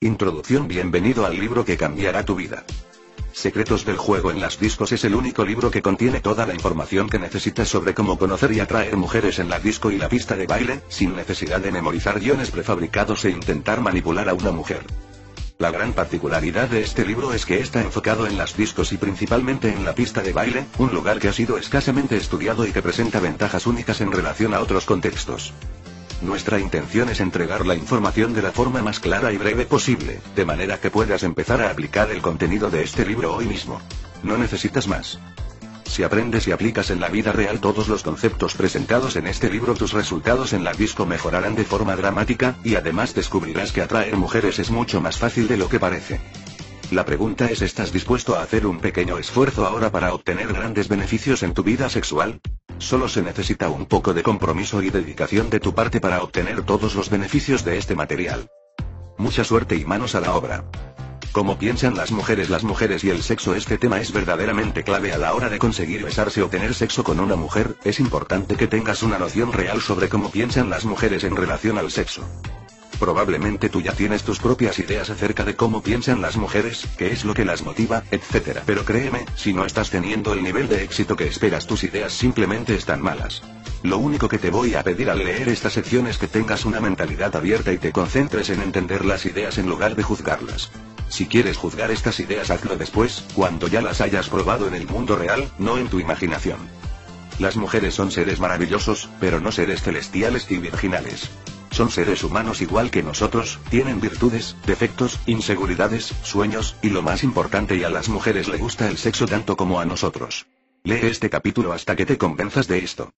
Introducción Bienvenido al libro que cambiará tu vida. Secretos del juego en las discos es el único libro que contiene toda la información que necesitas sobre cómo conocer y atraer mujeres en la disco y la pista de baile, sin necesidad de memorizar guiones prefabricados e intentar manipular a una mujer. La gran particularidad de este libro es que está enfocado en las discos y principalmente en la pista de baile, un lugar que ha sido escasamente estudiado y que presenta ventajas únicas en relación a otros contextos. Nuestra intención es entregar la información de la forma más clara y breve posible, de manera que puedas empezar a aplicar el contenido de este libro hoy mismo. No necesitas más. Si aprendes y aplicas en la vida real todos los conceptos presentados en este libro, tus resultados en la disco mejorarán de forma dramática, y además descubrirás que atraer mujeres es mucho más fácil de lo que parece. La pregunta es, ¿estás dispuesto a hacer un pequeño esfuerzo ahora para obtener grandes beneficios en tu vida sexual? Solo se necesita un poco de compromiso y dedicación de tu parte para obtener todos los beneficios de este material. Mucha suerte y manos a la obra. Como piensan las mujeres, las mujeres y el sexo, este tema es verdaderamente clave a la hora de conseguir besarse o tener sexo con una mujer, es importante que tengas una noción real sobre cómo piensan las mujeres en relación al sexo. Probablemente tú ya tienes tus propias ideas acerca de cómo piensan las mujeres, qué es lo que las motiva, etc. Pero créeme, si no estás teniendo el nivel de éxito que esperas, tus ideas simplemente están malas. Lo único que te voy a pedir al leer esta sección es que tengas una mentalidad abierta y te concentres en entender las ideas en lugar de juzgarlas. Si quieres juzgar estas ideas, hazlo después, cuando ya las hayas probado en el mundo real, no en tu imaginación. Las mujeres son seres maravillosos, pero no seres celestiales y virginales. Son seres humanos igual que nosotros, tienen virtudes, defectos, inseguridades, sueños, y lo más importante y a las mujeres le gusta el sexo tanto como a nosotros. Lee este capítulo hasta que te convenzas de esto.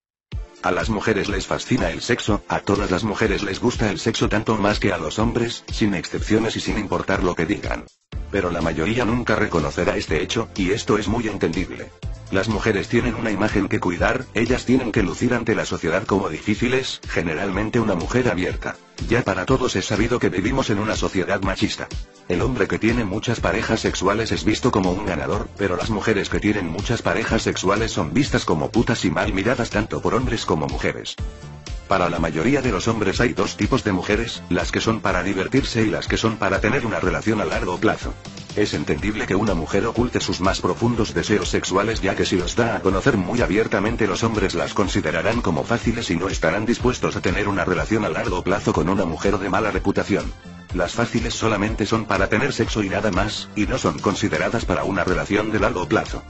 A las mujeres les fascina el sexo, a todas las mujeres les gusta el sexo tanto más que a los hombres, sin excepciones y sin importar lo que digan. Pero la mayoría nunca reconocerá este hecho, y esto es muy entendible. Las mujeres tienen una imagen que cuidar, ellas tienen que lucir ante la sociedad como difíciles, generalmente una mujer abierta. Ya para todos es sabido que vivimos en una sociedad machista. El hombre que tiene muchas parejas sexuales es visto como un ganador, pero las mujeres que tienen muchas parejas sexuales son vistas como putas y mal miradas tanto por hombres como mujeres. Para la mayoría de los hombres hay dos tipos de mujeres, las que son para divertirse y las que son para tener una relación a largo plazo. Es entendible que una mujer oculte sus más profundos deseos sexuales ya que si los da a conocer muy abiertamente los hombres las considerarán como fáciles y no estarán dispuestos a tener una relación a largo plazo con una mujer de mala reputación. Las fáciles solamente son para tener sexo y nada más, y no son consideradas para una relación de largo plazo.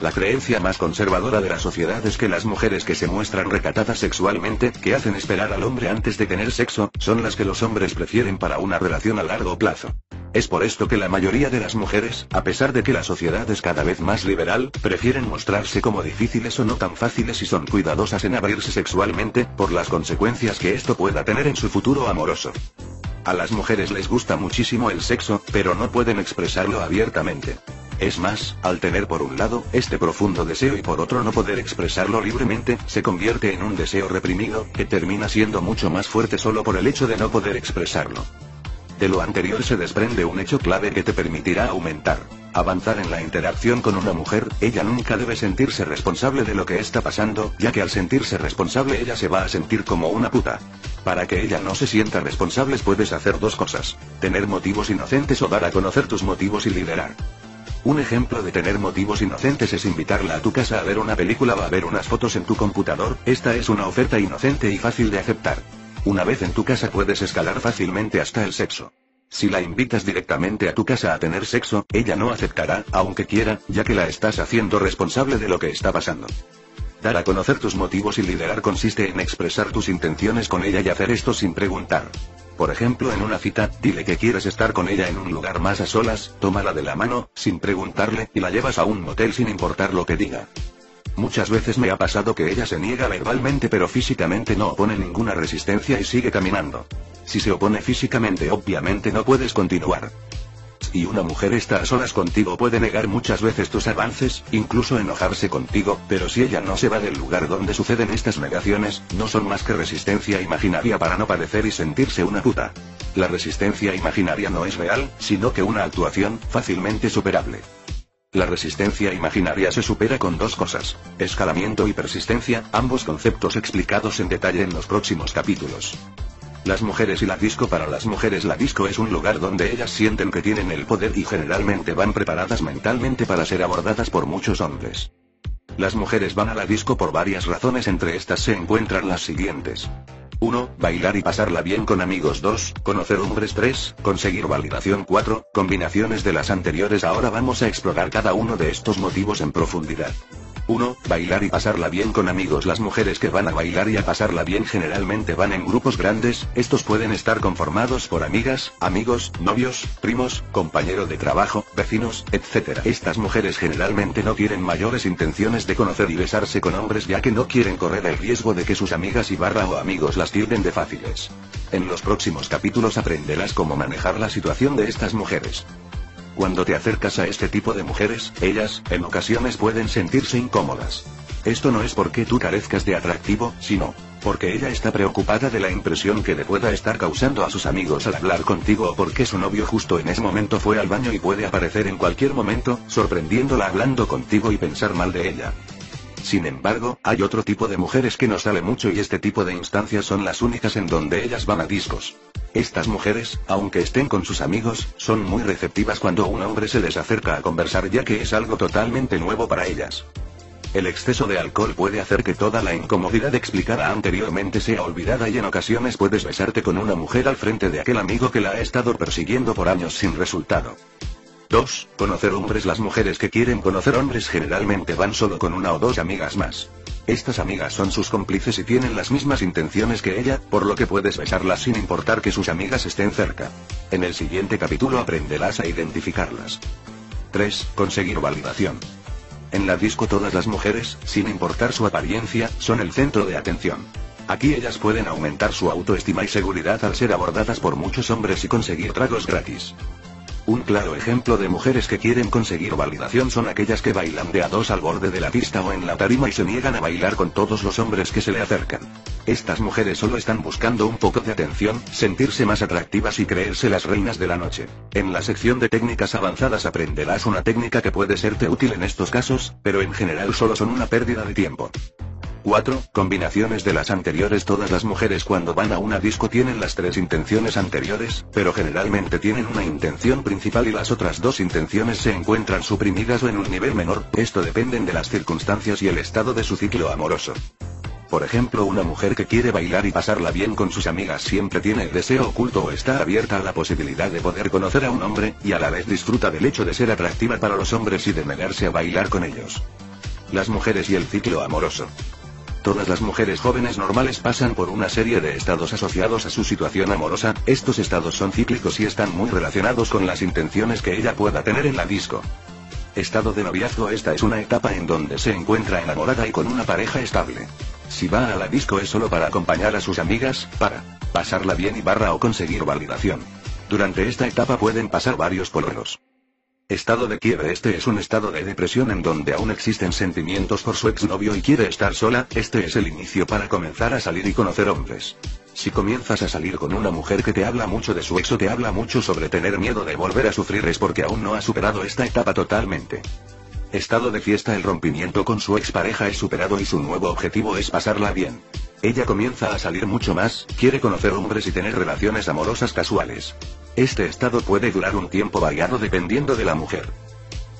La creencia más conservadora de la sociedad es que las mujeres que se muestran recatadas sexualmente, que hacen esperar al hombre antes de tener sexo, son las que los hombres prefieren para una relación a largo plazo. Es por esto que la mayoría de las mujeres, a pesar de que la sociedad es cada vez más liberal, prefieren mostrarse como difíciles o no tan fáciles y son cuidadosas en abrirse sexualmente, por las consecuencias que esto pueda tener en su futuro amoroso. A las mujeres les gusta muchísimo el sexo, pero no pueden expresarlo abiertamente. Es más, al tener por un lado, este profundo deseo y por otro no poder expresarlo libremente, se convierte en un deseo reprimido, que termina siendo mucho más fuerte solo por el hecho de no poder expresarlo. De lo anterior se desprende un hecho clave que te permitirá aumentar, avanzar en la interacción con una mujer, ella nunca debe sentirse responsable de lo que está pasando, ya que al sentirse responsable ella se va a sentir como una puta. Para que ella no se sienta responsable puedes hacer dos cosas, tener motivos inocentes o dar a conocer tus motivos y liderar. Un ejemplo de tener motivos inocentes es invitarla a tu casa a ver una película o a ver unas fotos en tu computador, esta es una oferta inocente y fácil de aceptar. Una vez en tu casa puedes escalar fácilmente hasta el sexo. Si la invitas directamente a tu casa a tener sexo, ella no aceptará, aunque quiera, ya que la estás haciendo responsable de lo que está pasando. Dar a conocer tus motivos y liderar consiste en expresar tus intenciones con ella y hacer esto sin preguntar. Por ejemplo, en una cita, dile que quieres estar con ella en un lugar más a solas, tómala de la mano, sin preguntarle, y la llevas a un motel sin importar lo que diga. Muchas veces me ha pasado que ella se niega verbalmente pero físicamente no opone ninguna resistencia y sigue caminando. Si se opone físicamente obviamente no puedes continuar. Y una mujer está a solas contigo puede negar muchas veces tus avances, incluso enojarse contigo, pero si ella no se va del lugar donde suceden estas negaciones, no son más que resistencia imaginaria para no padecer y sentirse una puta. La resistencia imaginaria no es real, sino que una actuación, fácilmente superable. La resistencia imaginaria se supera con dos cosas, escalamiento y persistencia, ambos conceptos explicados en detalle en los próximos capítulos. Las mujeres y la disco para las mujeres la disco es un lugar donde ellas sienten que tienen el poder y generalmente van preparadas mentalmente para ser abordadas por muchos hombres. Las mujeres van a la disco por varias razones entre estas se encuentran las siguientes. 1. Bailar y pasarla bien con amigos 2. Conocer hombres 3. Conseguir validación 4. Combinaciones de las anteriores ahora vamos a explorar cada uno de estos motivos en profundidad. 1. Bailar y pasarla bien con amigos. Las mujeres que van a bailar y a pasarla bien generalmente van en grupos grandes, estos pueden estar conformados por amigas, amigos, novios, primos, compañero de trabajo, vecinos, etc. Estas mujeres generalmente no tienen mayores intenciones de conocer y besarse con hombres ya que no quieren correr el riesgo de que sus amigas y barra o amigos las tilden de fáciles. En los próximos capítulos aprenderás cómo manejar la situación de estas mujeres. Cuando te acercas a este tipo de mujeres, ellas, en ocasiones pueden sentirse incómodas. Esto no es porque tú carezcas de atractivo, sino, porque ella está preocupada de la impresión que le pueda estar causando a sus amigos al hablar contigo o porque su novio justo en ese momento fue al baño y puede aparecer en cualquier momento, sorprendiéndola hablando contigo y pensar mal de ella. Sin embargo, hay otro tipo de mujeres que no sale mucho y este tipo de instancias son las únicas en donde ellas van a discos. Estas mujeres, aunque estén con sus amigos, son muy receptivas cuando un hombre se les acerca a conversar ya que es algo totalmente nuevo para ellas. El exceso de alcohol puede hacer que toda la incomodidad explicada anteriormente sea olvidada y en ocasiones puedes besarte con una mujer al frente de aquel amigo que la ha estado persiguiendo por años sin resultado. 2. Conocer hombres Las mujeres que quieren conocer hombres generalmente van solo con una o dos amigas más. Estas amigas son sus cómplices y tienen las mismas intenciones que ella, por lo que puedes besarlas sin importar que sus amigas estén cerca. En el siguiente capítulo aprenderás a identificarlas. 3. Conseguir validación. En la disco todas las mujeres, sin importar su apariencia, son el centro de atención. Aquí ellas pueden aumentar su autoestima y seguridad al ser abordadas por muchos hombres y conseguir tragos gratis. Un claro ejemplo de mujeres que quieren conseguir validación son aquellas que bailan de a dos al borde de la pista o en la tarima y se niegan a bailar con todos los hombres que se le acercan. Estas mujeres solo están buscando un poco de atención, sentirse más atractivas y creerse las reinas de la noche. En la sección de técnicas avanzadas aprenderás una técnica que puede serte útil en estos casos, pero en general solo son una pérdida de tiempo. 4. Combinaciones de las anteriores Todas las mujeres cuando van a una disco tienen las tres intenciones anteriores, pero generalmente tienen una intención principal y las otras dos intenciones se encuentran suprimidas o en un nivel menor, esto depende de las circunstancias y el estado de su ciclo amoroso. Por ejemplo, una mujer que quiere bailar y pasarla bien con sus amigas siempre tiene el deseo oculto o está abierta a la posibilidad de poder conocer a un hombre, y a la vez disfruta del hecho de ser atractiva para los hombres y de negarse a bailar con ellos. Las mujeres y el ciclo amoroso. Todas las mujeres jóvenes normales pasan por una serie de estados asociados a su situación amorosa, estos estados son cíclicos y están muy relacionados con las intenciones que ella pueda tener en la disco. Estado de noviazgo Esta es una etapa en donde se encuentra enamorada y con una pareja estable. Si va a la disco es solo para acompañar a sus amigas, para pasarla bien y barra o conseguir validación. Durante esta etapa pueden pasar varios pololos. Estado de quiebre Este es un estado de depresión en donde aún existen sentimientos por su exnovio y quiere estar sola, este es el inicio para comenzar a salir y conocer hombres. Si comienzas a salir con una mujer que te habla mucho de su ex o te habla mucho sobre tener miedo de volver a sufrir es porque aún no ha superado esta etapa totalmente. Estado de fiesta El rompimiento con su expareja es superado y su nuevo objetivo es pasarla bien. Ella comienza a salir mucho más, quiere conocer hombres y tener relaciones amorosas casuales. Este estado puede durar un tiempo variado dependiendo de la mujer.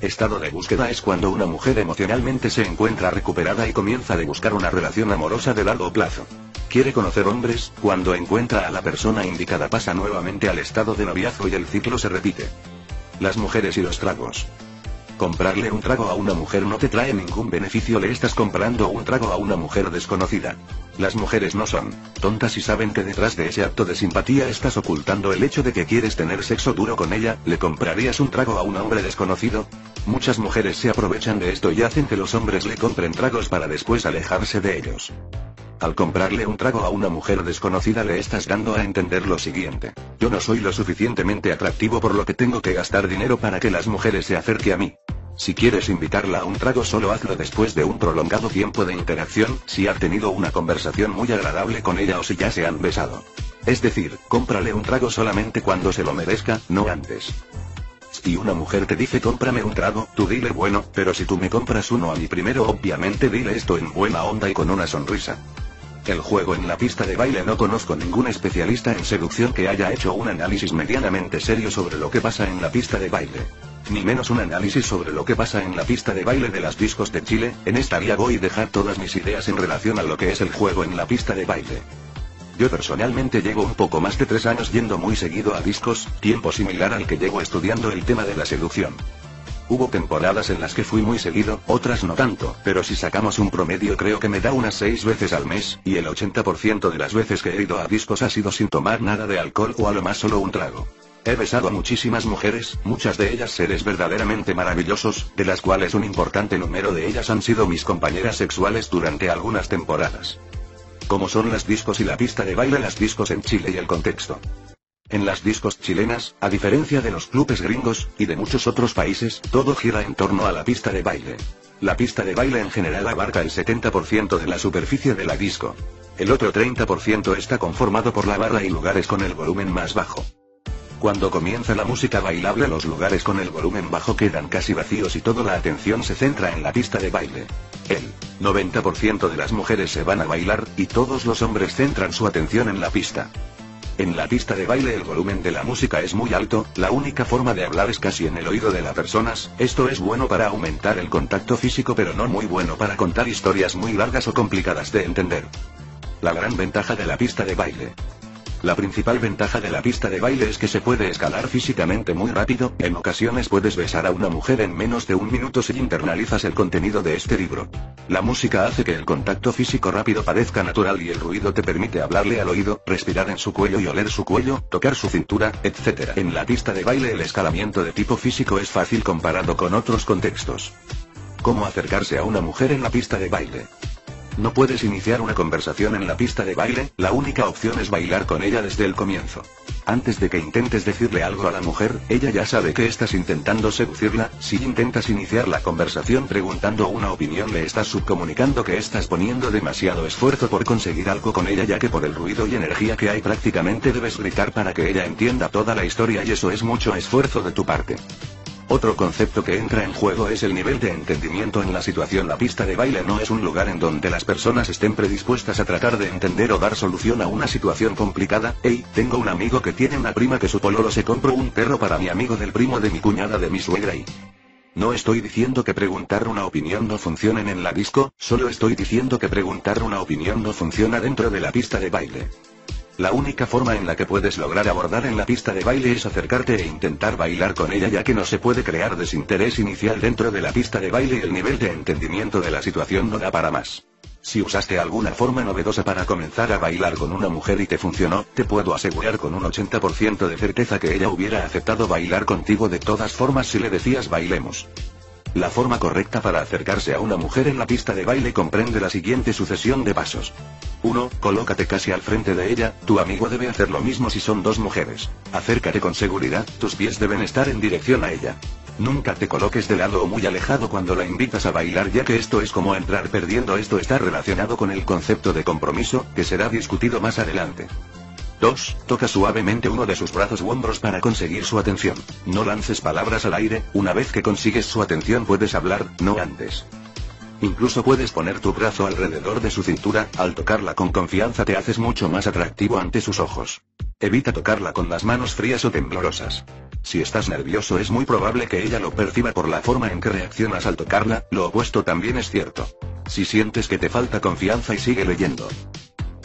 Estado de búsqueda es cuando una mujer emocionalmente se encuentra recuperada y comienza a buscar una relación amorosa de largo plazo. Quiere conocer hombres, cuando encuentra a la persona indicada pasa nuevamente al estado de noviazgo y el ciclo se repite. Las mujeres y los tragos. Comprarle un trago a una mujer no te trae ningún beneficio, le estás comprando un trago a una mujer desconocida. Las mujeres no son tontas y saben que detrás de ese acto de simpatía estás ocultando el hecho de que quieres tener sexo duro con ella, ¿le comprarías un trago a un hombre desconocido? Muchas mujeres se aprovechan de esto y hacen que los hombres le compren tragos para después alejarse de ellos. Al comprarle un trago a una mujer desconocida le estás dando a entender lo siguiente. Yo no soy lo suficientemente atractivo por lo que tengo que gastar dinero para que las mujeres se acerquen a mí. Si quieres invitarla a un trago solo hazlo después de un prolongado tiempo de interacción, si has tenido una conversación muy agradable con ella o si ya se han besado. Es decir, cómprale un trago solamente cuando se lo merezca, no antes. Si una mujer te dice cómprame un trago, tú dile bueno, pero si tú me compras uno a mí primero obviamente dile esto en buena onda y con una sonrisa. El juego en la pista de baile no conozco ningún especialista en seducción que haya hecho un análisis medianamente serio sobre lo que pasa en la pista de baile. Ni menos un análisis sobre lo que pasa en la pista de baile de las discos de Chile, en esta vía voy a dejar todas mis ideas en relación a lo que es el juego en la pista de baile. Yo personalmente llevo un poco más de tres años yendo muy seguido a discos, tiempo similar al que llevo estudiando el tema de la seducción. Hubo temporadas en las que fui muy seguido, otras no tanto, pero si sacamos un promedio creo que me da unas 6 veces al mes, y el 80% de las veces que he ido a discos ha sido sin tomar nada de alcohol o a lo más solo un trago. He besado a muchísimas mujeres, muchas de ellas seres verdaderamente maravillosos, de las cuales un importante número de ellas han sido mis compañeras sexuales durante algunas temporadas. Como son las discos y la pista de baile las discos en Chile y el contexto. En las discos chilenas, a diferencia de los clubes gringos, y de muchos otros países, todo gira en torno a la pista de baile. La pista de baile en general abarca el 70% de la superficie de la disco. El otro 30% está conformado por la barra y lugares con el volumen más bajo. Cuando comienza la música bailable los lugares con el volumen bajo quedan casi vacíos y toda la atención se centra en la pista de baile. El 90% de las mujeres se van a bailar, y todos los hombres centran su atención en la pista. En la pista de baile el volumen de la música es muy alto, la única forma de hablar es casi en el oído de las personas, esto es bueno para aumentar el contacto físico pero no muy bueno para contar historias muy largas o complicadas de entender. La gran ventaja de la pista de baile. La principal ventaja de la pista de baile es que se puede escalar físicamente muy rápido, en ocasiones puedes besar a una mujer en menos de un minuto si internalizas el contenido de este libro. La música hace que el contacto físico rápido parezca natural y el ruido te permite hablarle al oído, respirar en su cuello y oler su cuello, tocar su cintura, etc. En la pista de baile el escalamiento de tipo físico es fácil comparado con otros contextos. ¿Cómo acercarse a una mujer en la pista de baile? No puedes iniciar una conversación en la pista de baile, la única opción es bailar con ella desde el comienzo. Antes de que intentes decirle algo a la mujer, ella ya sabe que estás intentando seducirla, si intentas iniciar la conversación preguntando una opinión le estás subcomunicando que estás poniendo demasiado esfuerzo por conseguir algo con ella ya que por el ruido y energía que hay prácticamente debes gritar para que ella entienda toda la historia y eso es mucho esfuerzo de tu parte. Otro concepto que entra en juego es el nivel de entendimiento en la situación. La pista de baile no es un lugar en donde las personas estén predispuestas a tratar de entender o dar solución a una situación complicada. Hey, tengo un amigo que tiene una prima que su pololo se compró un perro para mi amigo del primo de mi cuñada de mi suegra y... No estoy diciendo que preguntar una opinión no funcione en la disco, solo estoy diciendo que preguntar una opinión no funciona dentro de la pista de baile. La única forma en la que puedes lograr abordar en la pista de baile es acercarte e intentar bailar con ella ya que no se puede crear desinterés inicial dentro de la pista de baile el nivel de entendimiento de la situación no da para más. Si usaste alguna forma novedosa para comenzar a bailar con una mujer y te funcionó, te puedo asegurar con un 80% de certeza que ella hubiera aceptado bailar contigo de todas formas si le decías bailemos. La forma correcta para acercarse a una mujer en la pista de baile comprende la siguiente sucesión de pasos. 1. Colócate casi al frente de ella, tu amigo debe hacer lo mismo si son dos mujeres. Acércate con seguridad, tus pies deben estar en dirección a ella. Nunca te coloques de lado o muy alejado cuando la invitas a bailar ya que esto es como entrar perdiendo. Esto está relacionado con el concepto de compromiso, que será discutido más adelante. 2. Toca suavemente uno de sus brazos u hombros para conseguir su atención. No lances palabras al aire, una vez que consigues su atención puedes hablar, no antes. Incluso puedes poner tu brazo alrededor de su cintura, al tocarla con confianza te haces mucho más atractivo ante sus ojos. Evita tocarla con las manos frías o temblorosas. Si estás nervioso es muy probable que ella lo perciba por la forma en que reaccionas al tocarla, lo opuesto también es cierto. Si sientes que te falta confianza y sigue leyendo.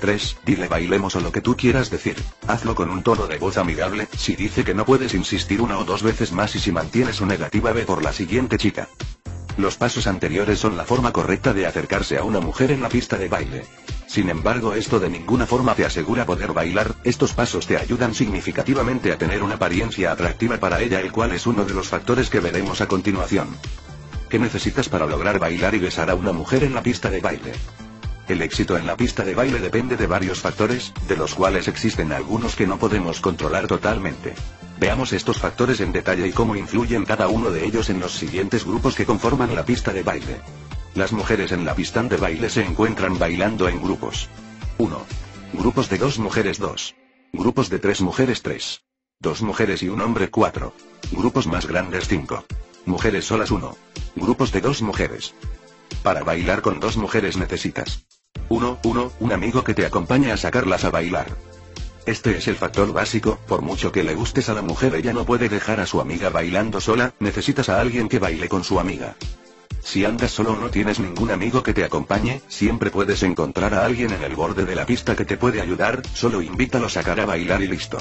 3. Dile bailemos o lo que tú quieras decir. Hazlo con un tono de voz amigable, si dice que no puedes insistir una o dos veces más y si mantiene su negativa ve por la siguiente chica. Los pasos anteriores son la forma correcta de acercarse a una mujer en la pista de baile. Sin embargo, esto de ninguna forma te asegura poder bailar, estos pasos te ayudan significativamente a tener una apariencia atractiva para ella, el cual es uno de los factores que veremos a continuación. ¿Qué necesitas para lograr bailar y besar a una mujer en la pista de baile? El éxito en la pista de baile depende de varios factores, de los cuales existen algunos que no podemos controlar totalmente. Veamos estos factores en detalle y cómo influyen cada uno de ellos en los siguientes grupos que conforman la pista de baile. Las mujeres en la pista de baile se encuentran bailando en grupos. 1. Grupos de dos mujeres 2. Grupos de tres mujeres 3. Dos mujeres y un hombre 4. Grupos más grandes 5. Mujeres solas 1. Grupos de dos mujeres. Para bailar con dos mujeres necesitas 1. 1. Un amigo que te acompañe a sacarlas a bailar. Este es el factor básico, por mucho que le gustes a la mujer ella no puede dejar a su amiga bailando sola, necesitas a alguien que baile con su amiga. Si andas solo o no tienes ningún amigo que te acompañe, siempre puedes encontrar a alguien en el borde de la pista que te puede ayudar, solo invítalo a sacar a bailar y listo.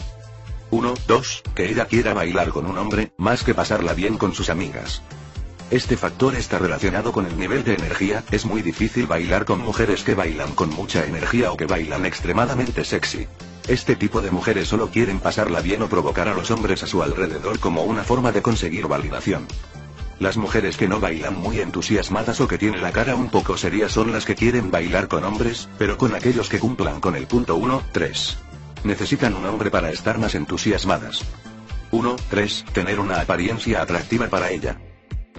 1, 2, que ella quiera bailar con un hombre, más que pasarla bien con sus amigas. Este factor está relacionado con el nivel de energía, es muy difícil bailar con mujeres que bailan con mucha energía o que bailan extremadamente sexy. Este tipo de mujeres solo quieren pasarla bien o provocar a los hombres a su alrededor como una forma de conseguir validación. Las mujeres que no bailan muy entusiasmadas o que tienen la cara un poco seria son las que quieren bailar con hombres, pero con aquellos que cumplan con el punto 1, 3. Necesitan un hombre para estar más entusiasmadas. 1, 3. Tener una apariencia atractiva para ella.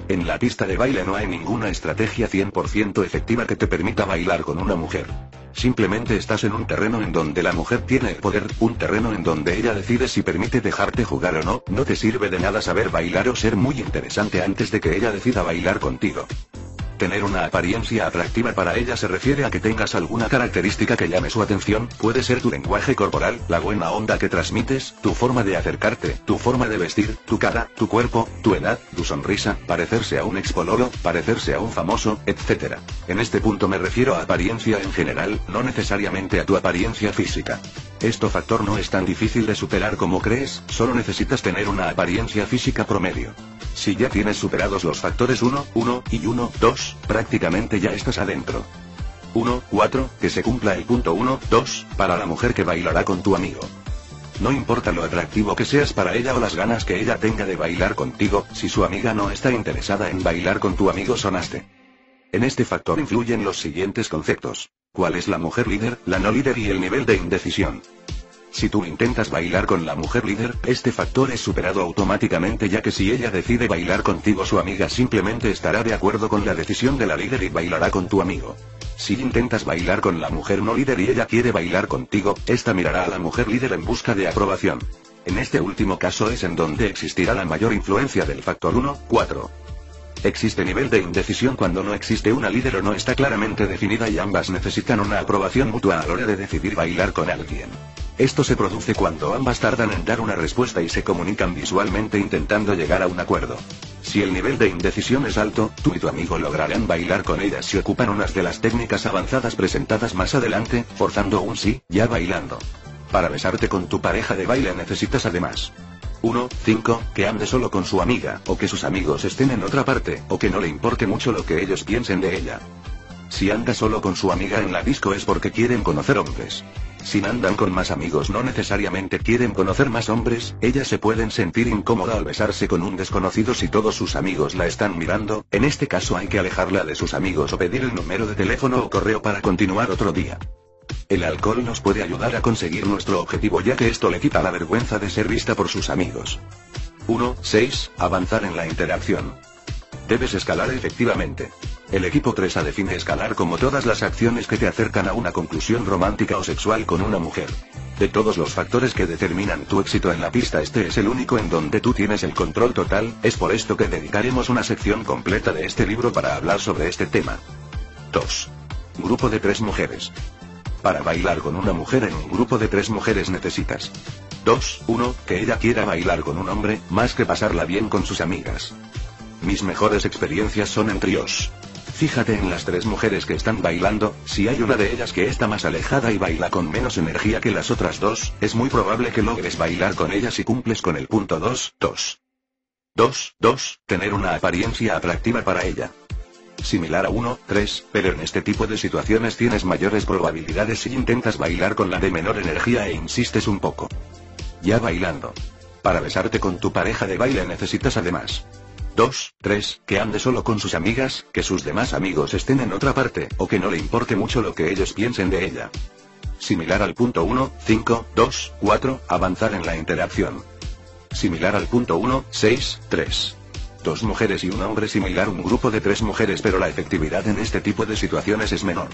En la pista de baile no hay ninguna estrategia 100% efectiva que te permita bailar con una mujer. Simplemente estás en un terreno en donde la mujer tiene el poder, un terreno en donde ella decide si permite dejarte jugar o no, no te sirve de nada saber bailar o ser muy interesante antes de que ella decida bailar contigo. Tener una apariencia atractiva para ella se refiere a que tengas alguna característica que llame su atención, puede ser tu lenguaje corporal, la buena onda que transmites, tu forma de acercarte, tu forma de vestir, tu cara, tu cuerpo, tu edad, tu sonrisa, parecerse a un expoloro, parecerse a un famoso, etc. En este punto me refiero a apariencia en general, no necesariamente a tu apariencia física. Este factor no es tan difícil de superar como crees, solo necesitas tener una apariencia física promedio. Si ya tienes superados los factores 1, 1 y 1, 2, prácticamente ya estás adentro. 1, 4, que se cumpla el punto 1, 2, para la mujer que bailará con tu amigo. No importa lo atractivo que seas para ella o las ganas que ella tenga de bailar contigo, si su amiga no está interesada en bailar con tu amigo sonaste. En este factor influyen los siguientes conceptos. ¿Cuál es la mujer líder, la no líder y el nivel de indecisión? Si tú intentas bailar con la mujer líder, este factor es superado automáticamente ya que si ella decide bailar contigo su amiga simplemente estará de acuerdo con la decisión de la líder y bailará con tu amigo. Si intentas bailar con la mujer no líder y ella quiere bailar contigo, esta mirará a la mujer líder en busca de aprobación. En este último caso es en donde existirá la mayor influencia del factor 1, 4. Existe nivel de indecisión cuando no existe una líder o no está claramente definida y ambas necesitan una aprobación mutua a la hora de decidir bailar con alguien. Esto se produce cuando ambas tardan en dar una respuesta y se comunican visualmente intentando llegar a un acuerdo. Si el nivel de indecisión es alto, tú y tu amigo lograrán bailar con ella si ocupan unas de las técnicas avanzadas presentadas más adelante, forzando un sí, ya bailando. Para besarte con tu pareja de baile necesitas además 1. 5. Que ande solo con su amiga, o que sus amigos estén en otra parte, o que no le importe mucho lo que ellos piensen de ella. Si anda solo con su amiga en la disco es porque quieren conocer hombres. Si andan con más amigos no necesariamente quieren conocer más hombres, ellas se pueden sentir incómoda al besarse con un desconocido si todos sus amigos la están mirando, en este caso hay que alejarla de sus amigos o pedir el número de teléfono o correo para continuar otro día. El alcohol nos puede ayudar a conseguir nuestro objetivo ya que esto le quita la vergüenza de ser vista por sus amigos. 1. 6. Avanzar en la interacción. Debes escalar efectivamente. El equipo 3A define escalar como todas las acciones que te acercan a una conclusión romántica o sexual con una mujer. De todos los factores que determinan tu éxito en la pista este es el único en donde tú tienes el control total, es por esto que dedicaremos una sección completa de este libro para hablar sobre este tema. 2. Grupo de tres mujeres. Para bailar con una mujer en un grupo de tres mujeres necesitas 2. 1. Que ella quiera bailar con un hombre, más que pasarla bien con sus amigas. Mis mejores experiencias son en tríos. Fíjate en las tres mujeres que están bailando, si hay una de ellas que está más alejada y baila con menos energía que las otras dos, es muy probable que logres bailar con ellas si cumples con el punto 2, 2. 2, 2, tener una apariencia atractiva para ella. Similar a 1, 3, pero en este tipo de situaciones tienes mayores probabilidades si intentas bailar con la de menor energía e insistes un poco. Ya bailando. Para besarte con tu pareja de baile necesitas además 2, 3, que ande solo con sus amigas, que sus demás amigos estén en otra parte, o que no le importe mucho lo que ellos piensen de ella. Similar al punto 1, 5, 2, 4, avanzar en la interacción. Similar al punto 1, 6, 3. Dos mujeres y un hombre similar un grupo de tres mujeres pero la efectividad en este tipo de situaciones es menor.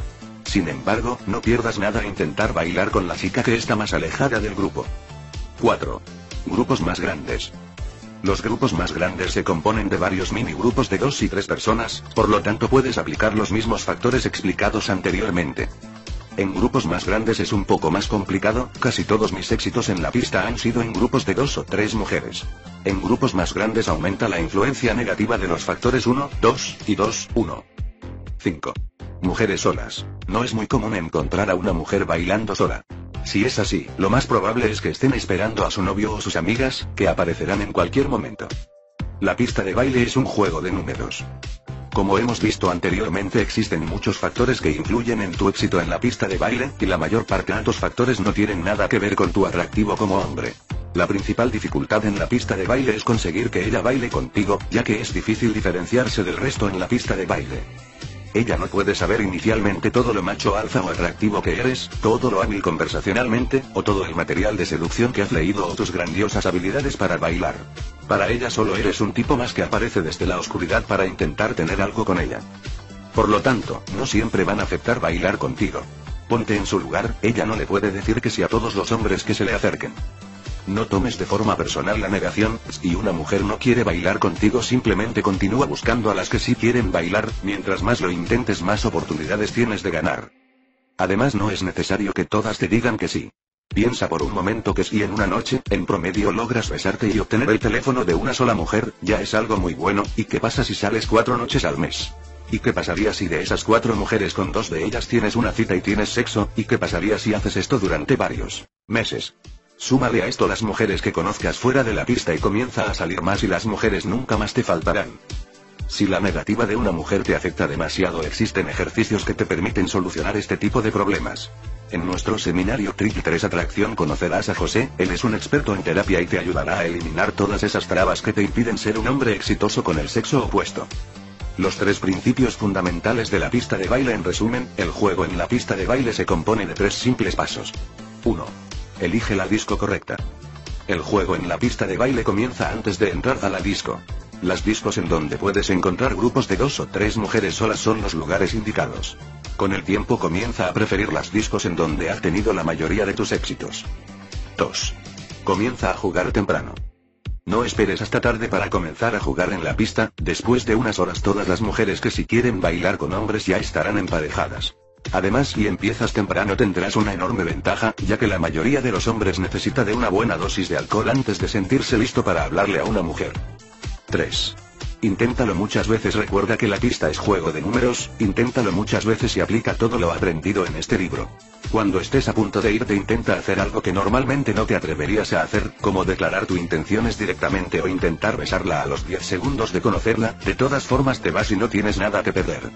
Sin embargo, no pierdas nada a intentar bailar con la chica que está más alejada del grupo. 4. Grupos más grandes. Los grupos más grandes se componen de varios mini grupos de dos y tres personas, por lo tanto puedes aplicar los mismos factores explicados anteriormente. En grupos más grandes es un poco más complicado, casi todos mis éxitos en la pista han sido en grupos de dos o tres mujeres. En grupos más grandes aumenta la influencia negativa de los factores 1, 2 y 2, 1. 5. Mujeres solas. No es muy común encontrar a una mujer bailando sola. Si es así, lo más probable es que estén esperando a su novio o sus amigas, que aparecerán en cualquier momento. La pista de baile es un juego de números. Como hemos visto anteriormente existen muchos factores que influyen en tu éxito en la pista de baile, y la mayor parte de estos factores no tienen nada que ver con tu atractivo como hombre. La principal dificultad en la pista de baile es conseguir que ella baile contigo, ya que es difícil diferenciarse del resto en la pista de baile. Ella no puede saber inicialmente todo lo macho alfa o atractivo que eres, todo lo hábil conversacionalmente, o todo el material de seducción que has leído o tus grandiosas habilidades para bailar. Para ella solo eres un tipo más que aparece desde la oscuridad para intentar tener algo con ella. Por lo tanto, no siempre van a aceptar bailar contigo. Ponte en su lugar, ella no le puede decir que sí a todos los hombres que se le acerquen. No tomes de forma personal la negación, si una mujer no quiere bailar contigo simplemente continúa buscando a las que sí quieren bailar, mientras más lo intentes más oportunidades tienes de ganar. Además no es necesario que todas te digan que sí. Piensa por un momento que si en una noche, en promedio logras besarte y obtener el teléfono de una sola mujer, ya es algo muy bueno, ¿y qué pasa si sales cuatro noches al mes? ¿Y qué pasaría si de esas cuatro mujeres con dos de ellas tienes una cita y tienes sexo? ¿Y qué pasaría si haces esto durante varios meses? Súmale a esto las mujeres que conozcas fuera de la pista y comienza a salir más y las mujeres nunca más te faltarán. Si la negativa de una mujer te afecta demasiado existen ejercicios que te permiten solucionar este tipo de problemas. En nuestro seminario Triple 3 Atracción conocerás a José, él es un experto en terapia y te ayudará a eliminar todas esas trabas que te impiden ser un hombre exitoso con el sexo opuesto. Los tres principios fundamentales de la pista de baile en resumen, el juego en la pista de baile se compone de tres simples pasos. 1. Elige la disco correcta. El juego en la pista de baile comienza antes de entrar a la disco. Las discos en donde puedes encontrar grupos de dos o tres mujeres solas son los lugares indicados. Con el tiempo comienza a preferir las discos en donde has tenido la mayoría de tus éxitos. 2. Comienza a jugar temprano. No esperes hasta tarde para comenzar a jugar en la pista, después de unas horas todas las mujeres que si quieren bailar con hombres ya estarán emparejadas. Además, si empiezas temprano tendrás una enorme ventaja, ya que la mayoría de los hombres necesita de una buena dosis de alcohol antes de sentirse listo para hablarle a una mujer. 3. Inténtalo muchas veces, recuerda que la pista es juego de números, inténtalo muchas veces y aplica todo lo aprendido en este libro. Cuando estés a punto de irte intenta hacer algo que normalmente no te atreverías a hacer, como declarar tu intenciones directamente o intentar besarla a los 10 segundos de conocerla, de todas formas te vas y no tienes nada que perder.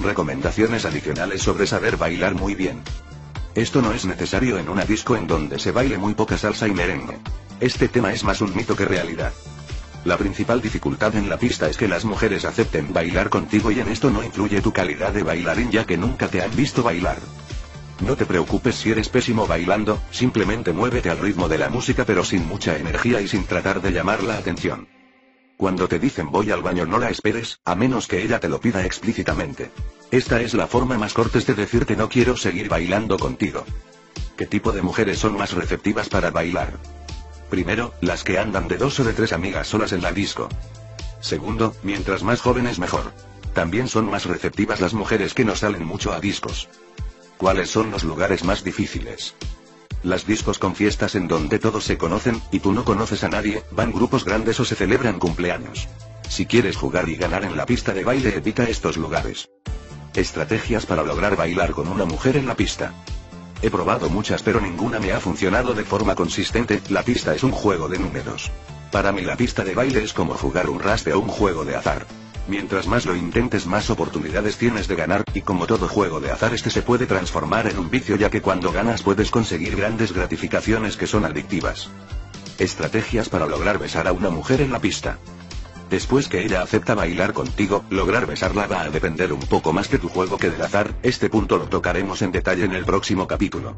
Recomendaciones adicionales sobre saber bailar muy bien. Esto no es necesario en una disco en donde se baile muy poca salsa y merengue. Este tema es más un mito que realidad. La principal dificultad en la pista es que las mujeres acepten bailar contigo y en esto no influye tu calidad de bailarín ya que nunca te han visto bailar. No te preocupes si eres pésimo bailando, simplemente muévete al ritmo de la música pero sin mucha energía y sin tratar de llamar la atención. Cuando te dicen voy al baño no la esperes, a menos que ella te lo pida explícitamente. Esta es la forma más cortés de decirte no quiero seguir bailando contigo. ¿Qué tipo de mujeres son más receptivas para bailar? Primero, las que andan de dos o de tres amigas solas en la disco. Segundo, mientras más jóvenes mejor. También son más receptivas las mujeres que no salen mucho a discos. ¿Cuáles son los lugares más difíciles? Las discos con fiestas en donde todos se conocen, y tú no conoces a nadie, van grupos grandes o se celebran cumpleaños. Si quieres jugar y ganar en la pista de baile evita estos lugares. Estrategias para lograr bailar con una mujer en la pista. He probado muchas pero ninguna me ha funcionado de forma consistente, la pista es un juego de números. Para mí la pista de baile es como jugar un raspe o un juego de azar. Mientras más lo intentes más oportunidades tienes de ganar, y como todo juego de azar este se puede transformar en un vicio ya que cuando ganas puedes conseguir grandes gratificaciones que son adictivas. Estrategias para lograr besar a una mujer en la pista. Después que ella acepta bailar contigo, lograr besarla va a depender un poco más de tu juego que del azar, este punto lo tocaremos en detalle en el próximo capítulo.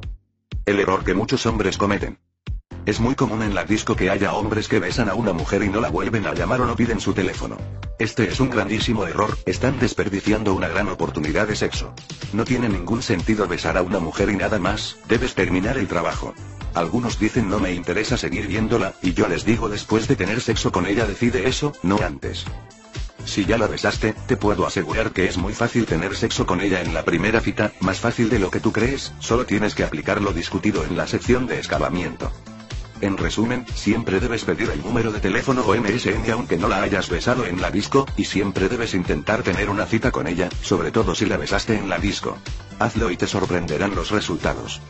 El error que muchos hombres cometen. Es muy común en la disco que haya hombres que besan a una mujer y no la vuelven a llamar o no piden su teléfono. Este es un grandísimo error, están desperdiciando una gran oportunidad de sexo. No tiene ningún sentido besar a una mujer y nada más, debes terminar el trabajo. Algunos dicen no me interesa seguir viéndola, y yo les digo después de tener sexo con ella decide eso, no antes. Si ya la besaste, te puedo asegurar que es muy fácil tener sexo con ella en la primera cita, más fácil de lo que tú crees, solo tienes que aplicar lo discutido en la sección de escalamiento. En resumen, siempre debes pedir el número de teléfono o MSN aunque no la hayas besado en la disco, y siempre debes intentar tener una cita con ella, sobre todo si la besaste en la disco. Hazlo y te sorprenderán los resultados.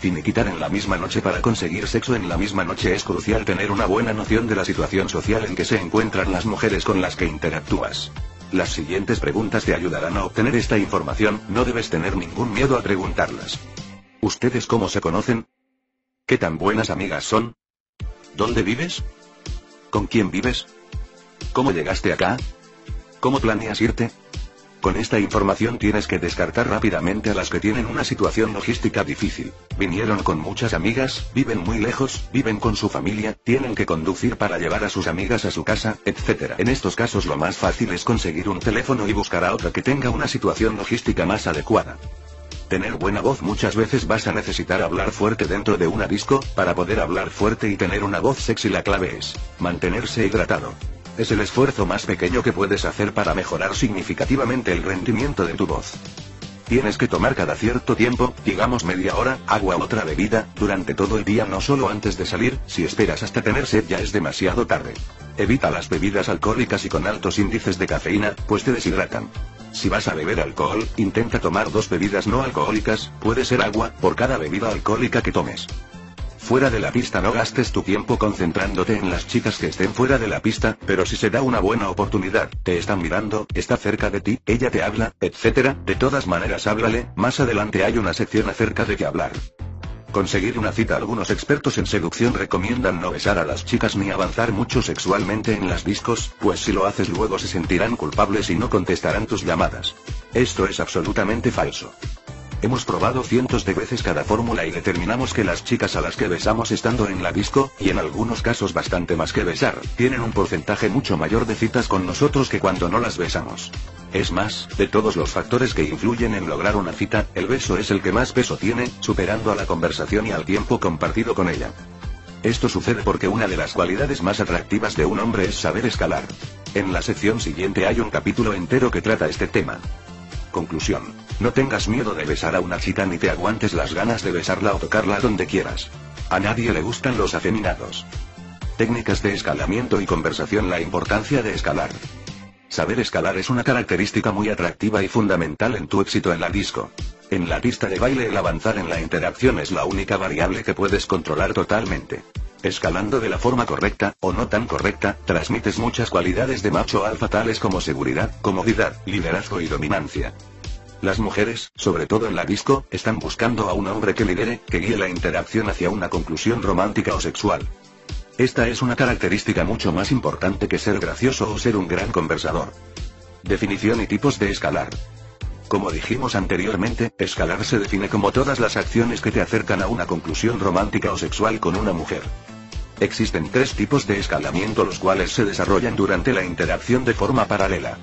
Finiquitar en la misma noche para conseguir sexo en la misma noche es crucial tener una buena noción de la situación social en que se encuentran las mujeres con las que interactúas. Las siguientes preguntas te ayudarán a obtener esta información, no debes tener ningún miedo a preguntarlas. ¿Ustedes cómo se conocen? ¿Qué tan buenas amigas son? ¿Dónde vives? ¿Con quién vives? ¿Cómo llegaste acá? ¿Cómo planeas irte? Con esta información tienes que descartar rápidamente a las que tienen una situación logística difícil. Vinieron con muchas amigas, viven muy lejos, viven con su familia, tienen que conducir para llevar a sus amigas a su casa, etc. En estos casos lo más fácil es conseguir un teléfono y buscar a otra que tenga una situación logística más adecuada. Tener buena voz muchas veces vas a necesitar hablar fuerte dentro de una disco, para poder hablar fuerte y tener una voz sexy la clave es mantenerse hidratado. Es el esfuerzo más pequeño que puedes hacer para mejorar significativamente el rendimiento de tu voz. Tienes que tomar cada cierto tiempo, digamos media hora, agua o otra bebida, durante todo el día no solo antes de salir, si esperas hasta tener sed ya es demasiado tarde. Evita las bebidas alcohólicas y con altos índices de cafeína, pues te deshidratan. Si vas a beber alcohol, intenta tomar dos bebidas no alcohólicas, puede ser agua, por cada bebida alcohólica que tomes. Fuera de la pista no gastes tu tiempo concentrándote en las chicas que estén fuera de la pista, pero si se da una buena oportunidad, te están mirando, está cerca de ti, ella te habla, etc., de todas maneras háblale, más adelante hay una sección acerca de qué hablar. Conseguir una cita Algunos expertos en seducción recomiendan no besar a las chicas ni avanzar mucho sexualmente en las discos, pues si lo haces luego se sentirán culpables y no contestarán tus llamadas. Esto es absolutamente falso. Hemos probado cientos de veces cada fórmula y determinamos que las chicas a las que besamos estando en la disco, y en algunos casos bastante más que besar, tienen un porcentaje mucho mayor de citas con nosotros que cuando no las besamos. Es más, de todos los factores que influyen en lograr una cita, el beso es el que más peso tiene, superando a la conversación y al tiempo compartido con ella. Esto sucede porque una de las cualidades más atractivas de un hombre es saber escalar. En la sección siguiente hay un capítulo entero que trata este tema. Conclusión. No tengas miedo de besar a una chica ni te aguantes las ganas de besarla o tocarla donde quieras. A nadie le gustan los afeminados. Técnicas de escalamiento y conversación La importancia de escalar. Saber escalar es una característica muy atractiva y fundamental en tu éxito en la disco. En la pista de baile el avanzar en la interacción es la única variable que puedes controlar totalmente. Escalando de la forma correcta, o no tan correcta, transmites muchas cualidades de macho alfa tales como seguridad, comodidad, liderazgo y dominancia. Las mujeres, sobre todo en la disco, están buscando a un hombre que lidere, que guíe la interacción hacia una conclusión romántica o sexual. Esta es una característica mucho más importante que ser gracioso o ser un gran conversador. Definición y tipos de escalar. Como dijimos anteriormente, escalar se define como todas las acciones que te acercan a una conclusión romántica o sexual con una mujer. Existen tres tipos de escalamiento los cuales se desarrollan durante la interacción de forma paralela.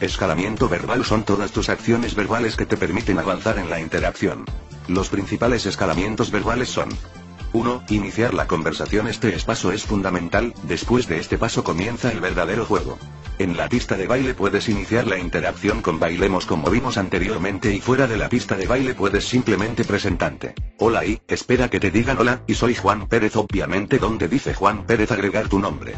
Escalamiento verbal son todas tus acciones verbales que te permiten avanzar en la interacción. Los principales escalamientos verbales son 1. Iniciar la conversación. Este paso es fundamental, después de este paso comienza el verdadero juego. En la pista de baile puedes iniciar la interacción con bailemos como vimos anteriormente y fuera de la pista de baile puedes simplemente presentante. Hola y, espera que te digan hola, y soy Juan Pérez obviamente donde dice Juan Pérez agregar tu nombre.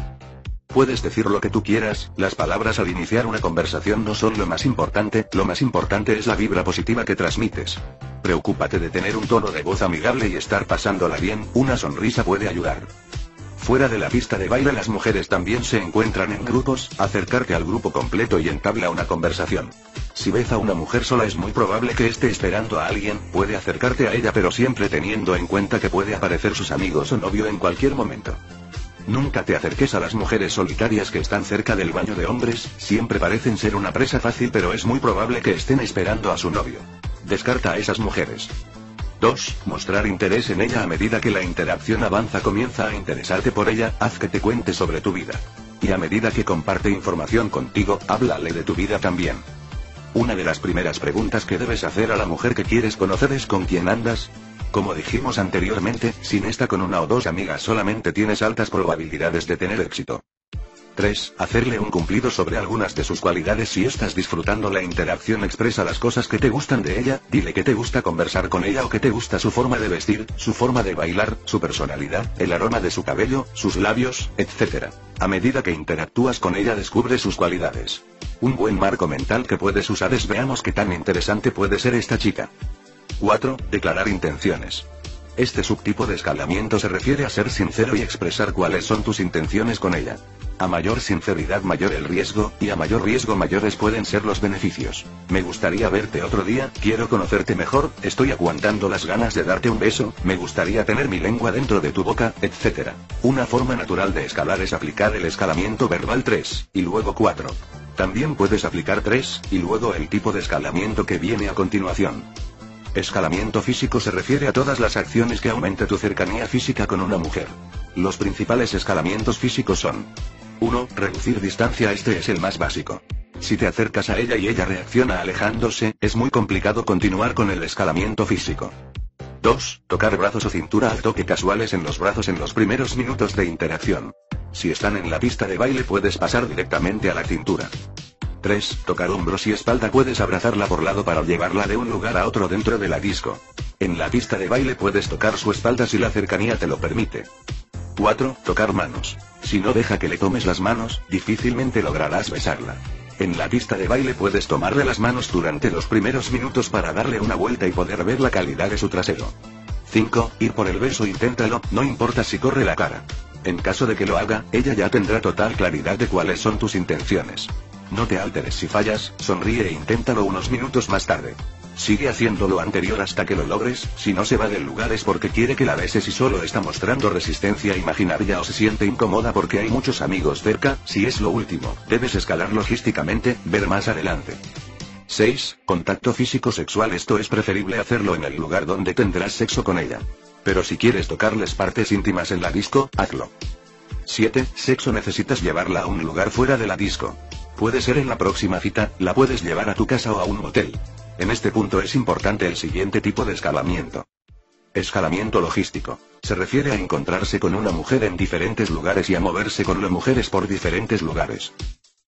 Puedes decir lo que tú quieras, las palabras al iniciar una conversación no son lo más importante, lo más importante es la vibra positiva que transmites. Preocúpate de tener un tono de voz amigable y estar pasándola bien, una sonrisa puede ayudar. Fuera de la pista de baile las mujeres también se encuentran en grupos, acercarte al grupo completo y entabla una conversación. Si ves a una mujer sola es muy probable que esté esperando a alguien, puede acercarte a ella pero siempre teniendo en cuenta que puede aparecer sus amigos o novio en cualquier momento. Nunca te acerques a las mujeres solitarias que están cerca del baño de hombres, siempre parecen ser una presa fácil pero es muy probable que estén esperando a su novio. Descarta a esas mujeres. 2. Mostrar interés en ella a medida que la interacción avanza comienza a interesarte por ella, haz que te cuente sobre tu vida. Y a medida que comparte información contigo, háblale de tu vida también. Una de las primeras preguntas que debes hacer a la mujer que quieres conocer es con quién andas. Como dijimos anteriormente, sin esta con una o dos amigas solamente tienes altas probabilidades de tener éxito. 3. Hacerle un cumplido sobre algunas de sus cualidades si estás disfrutando la interacción expresa las cosas que te gustan de ella, dile que te gusta conversar con ella o que te gusta su forma de vestir, su forma de bailar, su personalidad, el aroma de su cabello, sus labios, etc. A medida que interactúas con ella descubre sus cualidades. Un buen marco mental que puedes usar es veamos qué tan interesante puede ser esta chica. 4. Declarar intenciones. Este subtipo de escalamiento se refiere a ser sincero y expresar cuáles son tus intenciones con ella. A mayor sinceridad mayor el riesgo, y a mayor riesgo mayores pueden ser los beneficios. Me gustaría verte otro día, quiero conocerte mejor, estoy aguantando las ganas de darte un beso, me gustaría tener mi lengua dentro de tu boca, etc. Una forma natural de escalar es aplicar el escalamiento verbal 3, y luego 4. También puedes aplicar 3, y luego el tipo de escalamiento que viene a continuación. Escalamiento físico se refiere a todas las acciones que aumente tu cercanía física con una mujer. Los principales escalamientos físicos son 1. Reducir distancia. Este es el más básico. Si te acercas a ella y ella reacciona alejándose, es muy complicado continuar con el escalamiento físico. 2. Tocar brazos o cintura al toque casuales en los brazos en los primeros minutos de interacción. Si están en la pista de baile puedes pasar directamente a la cintura. 3. Tocar hombros y espalda puedes abrazarla por lado para llevarla de un lugar a otro dentro de la disco. En la pista de baile puedes tocar su espalda si la cercanía te lo permite. 4. Tocar manos. Si no deja que le tomes las manos, difícilmente lograrás besarla. En la pista de baile puedes tomarle las manos durante los primeros minutos para darle una vuelta y poder ver la calidad de su trasero. 5. Ir por el beso inténtalo, no importa si corre la cara. En caso de que lo haga, ella ya tendrá total claridad de cuáles son tus intenciones. No te alteres si fallas, sonríe e inténtalo unos minutos más tarde. Sigue haciendo lo anterior hasta que lo logres, si no se va del lugar es porque quiere que la beses y solo está mostrando resistencia imaginaria o se siente incómoda porque hay muchos amigos cerca, si es lo último, debes escalar logísticamente, ver más adelante. 6. Contacto físico sexual Esto es preferible hacerlo en el lugar donde tendrás sexo con ella. Pero si quieres tocarles partes íntimas en la disco, hazlo. 7. Sexo necesitas llevarla a un lugar fuera de la disco. Puede ser en la próxima cita, la puedes llevar a tu casa o a un hotel. En este punto es importante el siguiente tipo de escalamiento. Escalamiento logístico. Se refiere a encontrarse con una mujer en diferentes lugares y a moverse con las mujeres por diferentes lugares.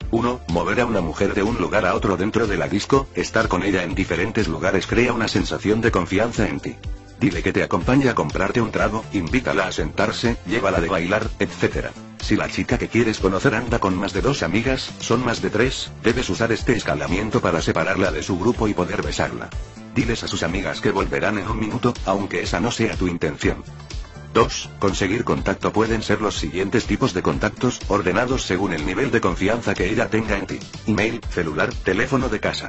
1. Mover a una mujer de un lugar a otro dentro de la disco, estar con ella en diferentes lugares crea una sensación de confianza en ti. Dile que te acompañe a comprarte un trago, invítala a sentarse, llévala de bailar, etc. Si la chica que quieres conocer anda con más de dos amigas, son más de tres, debes usar este escalamiento para separarla de su grupo y poder besarla. Diles a sus amigas que volverán en un minuto, aunque esa no sea tu intención. 2. Conseguir contacto pueden ser los siguientes tipos de contactos, ordenados según el nivel de confianza que ella tenga en ti. Email, celular, teléfono de casa.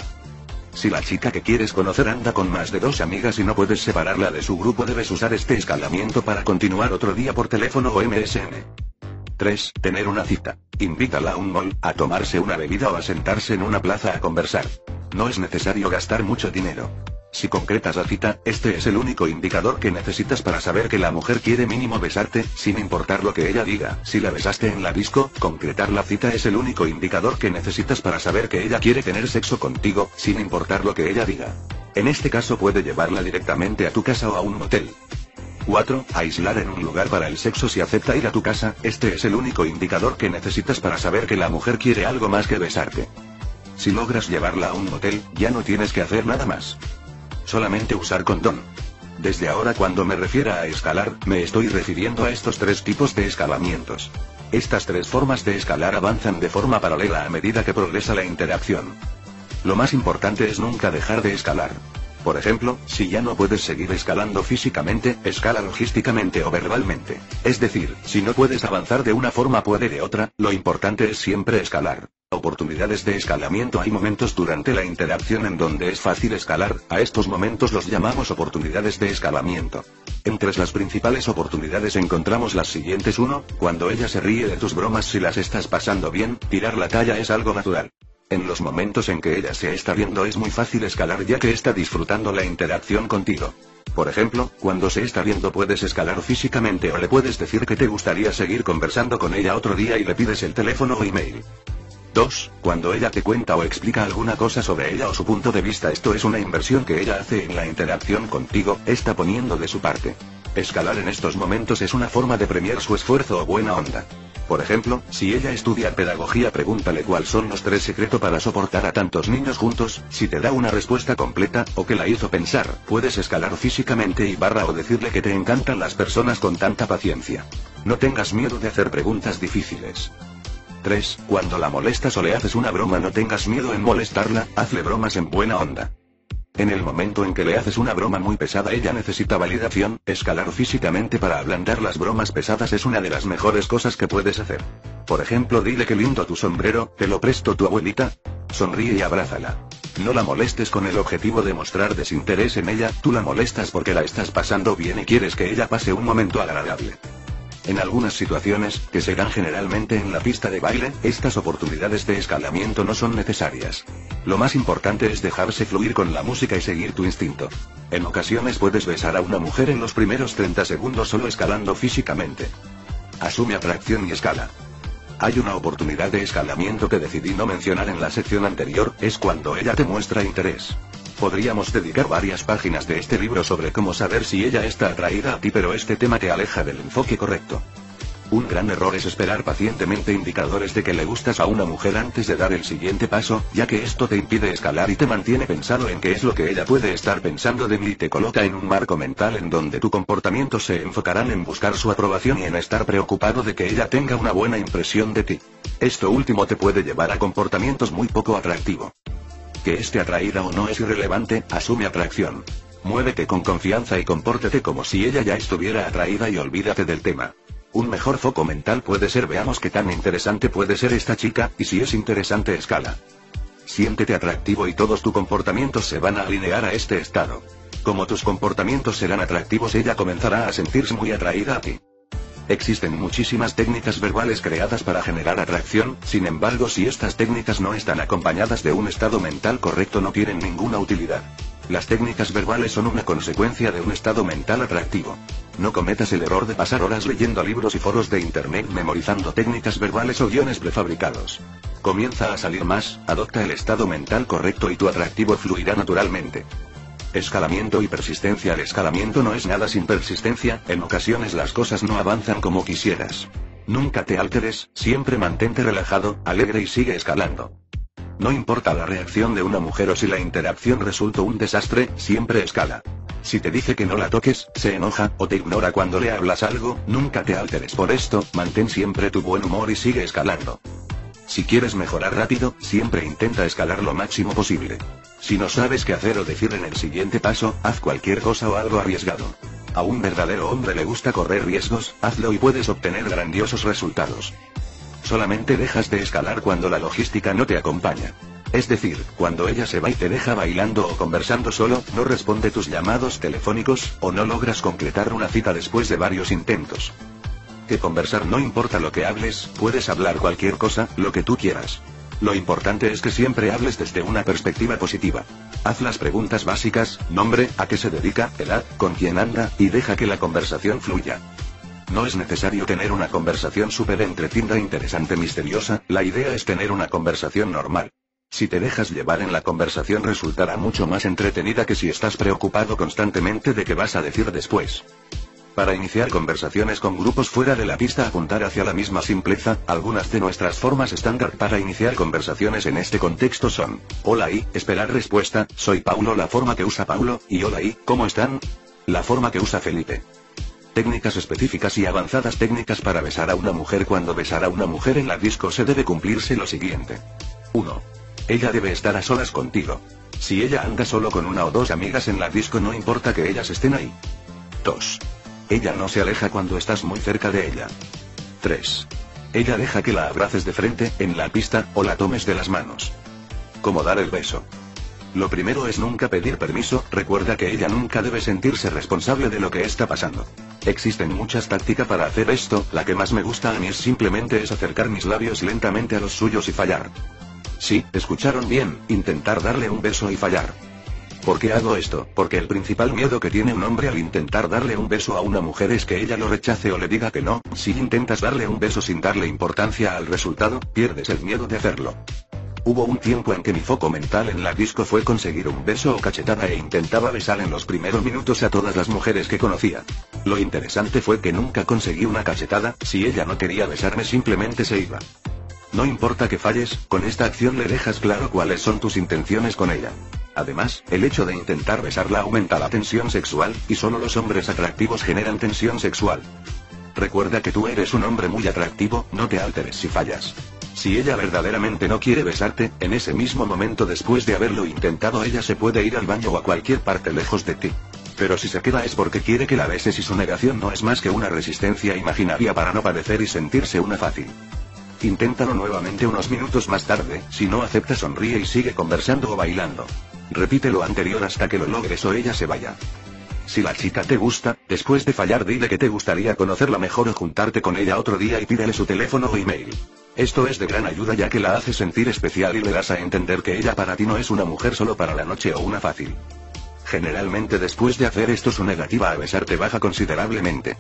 Si la chica que quieres conocer anda con más de dos amigas y no puedes separarla de su grupo, debes usar este escalamiento para continuar otro día por teléfono o MSN. 3. Tener una cita. Invítala a un mall, a tomarse una bebida o a sentarse en una plaza a conversar. No es necesario gastar mucho dinero. Si concretas la cita, este es el único indicador que necesitas para saber que la mujer quiere mínimo besarte, sin importar lo que ella diga. Si la besaste en la disco, concretar la cita es el único indicador que necesitas para saber que ella quiere tener sexo contigo, sin importar lo que ella diga. En este caso puede llevarla directamente a tu casa o a un motel. 4. Aislar en un lugar para el sexo si acepta ir a tu casa, este es el único indicador que necesitas para saber que la mujer quiere algo más que besarte. Si logras llevarla a un motel, ya no tienes que hacer nada más. Solamente usar condón. Desde ahora cuando me refiera a escalar, me estoy refiriendo a estos tres tipos de escalamientos. Estas tres formas de escalar avanzan de forma paralela a medida que progresa la interacción. Lo más importante es nunca dejar de escalar. Por ejemplo, si ya no puedes seguir escalando físicamente, escala logísticamente o verbalmente. Es decir, si no puedes avanzar de una forma puede de otra, lo importante es siempre escalar. Oportunidades de escalamiento Hay momentos durante la interacción en donde es fácil escalar, a estos momentos los llamamos oportunidades de escalamiento. Entre las principales oportunidades encontramos las siguientes 1, cuando ella se ríe de tus bromas si las estás pasando bien, tirar la talla es algo natural. En los momentos en que ella se está viendo es muy fácil escalar ya que está disfrutando la interacción contigo. Por ejemplo, cuando se está viendo puedes escalar físicamente o le puedes decir que te gustaría seguir conversando con ella otro día y le pides el teléfono o email. 2. Cuando ella te cuenta o explica alguna cosa sobre ella o su punto de vista esto es una inversión que ella hace en la interacción contigo, está poniendo de su parte. Escalar en estos momentos es una forma de premiar su esfuerzo o buena onda. Por ejemplo, si ella estudia pedagogía pregúntale cuáles son los tres secretos para soportar a tantos niños juntos, si te da una respuesta completa, o que la hizo pensar, puedes escalar físicamente y barra o decirle que te encantan las personas con tanta paciencia. No tengas miedo de hacer preguntas difíciles. 3. Cuando la molestas o le haces una broma no tengas miedo en molestarla, hazle bromas en buena onda. En el momento en que le haces una broma muy pesada ella necesita validación, escalar físicamente para ablandar las bromas pesadas es una de las mejores cosas que puedes hacer. Por ejemplo dile que lindo tu sombrero, te lo presto tu abuelita. Sonríe y abrázala. No la molestes con el objetivo de mostrar desinterés en ella, tú la molestas porque la estás pasando bien y quieres que ella pase un momento agradable. En algunas situaciones, que se dan generalmente en la pista de baile, estas oportunidades de escalamiento no son necesarias. Lo más importante es dejarse fluir con la música y seguir tu instinto. En ocasiones puedes besar a una mujer en los primeros 30 segundos solo escalando físicamente. Asume atracción y escala. Hay una oportunidad de escalamiento que decidí no mencionar en la sección anterior, es cuando ella te muestra interés. Podríamos dedicar varias páginas de este libro sobre cómo saber si ella está atraída a ti, pero este tema te aleja del enfoque correcto. Un gran error es esperar pacientemente indicadores de que le gustas a una mujer antes de dar el siguiente paso, ya que esto te impide escalar y te mantiene pensado en qué es lo que ella puede estar pensando de mí y te coloca en un marco mental en donde tu comportamiento se enfocarán en buscar su aprobación y en estar preocupado de que ella tenga una buena impresión de ti. Esto último te puede llevar a comportamientos muy poco atractivos. Que esté atraída o no es irrelevante, asume atracción. Muévete con confianza y compórtate como si ella ya estuviera atraída y olvídate del tema. Un mejor foco mental puede ser veamos qué tan interesante puede ser esta chica, y si es interesante escala. Siéntete atractivo y todos tus comportamientos se van a alinear a este estado. Como tus comportamientos serán atractivos ella comenzará a sentirse muy atraída a ti. Existen muchísimas técnicas verbales creadas para generar atracción, sin embargo si estas técnicas no están acompañadas de un estado mental correcto no tienen ninguna utilidad. Las técnicas verbales son una consecuencia de un estado mental atractivo. No cometas el error de pasar horas leyendo libros y foros de internet memorizando técnicas verbales o guiones prefabricados. Comienza a salir más, adopta el estado mental correcto y tu atractivo fluirá naturalmente. Escalamiento y persistencia. El escalamiento no es nada sin persistencia, en ocasiones las cosas no avanzan como quisieras. Nunca te alteres, siempre mantente relajado, alegre y sigue escalando. No importa la reacción de una mujer o si la interacción resultó un desastre, siempre escala. Si te dice que no la toques, se enoja, o te ignora cuando le hablas algo, nunca te alteres por esto, mantén siempre tu buen humor y sigue escalando. Si quieres mejorar rápido, siempre intenta escalar lo máximo posible. Si no sabes qué hacer o decir en el siguiente paso, haz cualquier cosa o algo arriesgado. A un verdadero hombre le gusta correr riesgos, hazlo y puedes obtener grandiosos resultados. Solamente dejas de escalar cuando la logística no te acompaña. Es decir, cuando ella se va y te deja bailando o conversando solo, no responde tus llamados telefónicos, o no logras concretar una cita después de varios intentos. Que conversar no importa lo que hables, puedes hablar cualquier cosa, lo que tú quieras. Lo importante es que siempre hables desde una perspectiva positiva. Haz las preguntas básicas, nombre, a qué se dedica, edad, con quién anda, y deja que la conversación fluya. No es necesario tener una conversación súper entretenida, interesante, misteriosa, la idea es tener una conversación normal. Si te dejas llevar en la conversación resultará mucho más entretenida que si estás preocupado constantemente de qué vas a decir después. Para iniciar conversaciones con grupos fuera de la pista apuntar hacia la misma simpleza, algunas de nuestras formas estándar para iniciar conversaciones en este contexto son, hola y, esperar respuesta, soy Paulo la forma que usa Paulo, y hola y, ¿cómo están? La forma que usa Felipe. Técnicas específicas y avanzadas técnicas para besar a una mujer Cuando besar a una mujer en la disco se debe cumplirse lo siguiente. 1. Ella debe estar a solas contigo. Si ella anda solo con una o dos amigas en la disco no importa que ellas estén ahí. 2. Ella no se aleja cuando estás muy cerca de ella. 3. Ella deja que la abraces de frente, en la pista, o la tomes de las manos. Como dar el beso. Lo primero es nunca pedir permiso, recuerda que ella nunca debe sentirse responsable de lo que está pasando. Existen muchas tácticas para hacer esto, la que más me gusta a mí simplemente es acercar mis labios lentamente a los suyos y fallar. Sí, escucharon bien, intentar darle un beso y fallar. ¿Por qué hago esto? Porque el principal miedo que tiene un hombre al intentar darle un beso a una mujer es que ella lo rechace o le diga que no. Si intentas darle un beso sin darle importancia al resultado, pierdes el miedo de hacerlo. Hubo un tiempo en que mi foco mental en la disco fue conseguir un beso o cachetada e intentaba besar en los primeros minutos a todas las mujeres que conocía. Lo interesante fue que nunca conseguí una cachetada, si ella no quería besarme simplemente se iba. No importa que falles, con esta acción le dejas claro cuáles son tus intenciones con ella. Además, el hecho de intentar besarla aumenta la tensión sexual, y solo los hombres atractivos generan tensión sexual. Recuerda que tú eres un hombre muy atractivo, no te alteres si fallas. Si ella verdaderamente no quiere besarte, en ese mismo momento después de haberlo intentado ella se puede ir al baño o a cualquier parte lejos de ti. Pero si se queda es porque quiere que la beses y su negación no es más que una resistencia imaginaria para no padecer y sentirse una fácil. Inténtalo nuevamente unos minutos más tarde, si no acepta sonríe y sigue conversando o bailando. Repite lo anterior hasta que lo logres o ella se vaya. Si la chica te gusta, después de fallar dile que te gustaría conocerla mejor o juntarte con ella otro día y pídele su teléfono o email. Esto es de gran ayuda ya que la hace sentir especial y le das a entender que ella para ti no es una mujer solo para la noche o una fácil. Generalmente después de hacer esto su negativa a besarte baja considerablemente.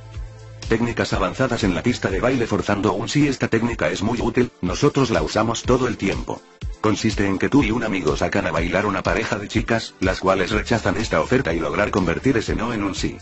Técnicas avanzadas en la pista de baile forzando un sí. Esta técnica es muy útil, nosotros la usamos todo el tiempo. Consiste en que tú y un amigo sacan a bailar una pareja de chicas, las cuales rechazan esta oferta y lograr convertir ese no en un sí.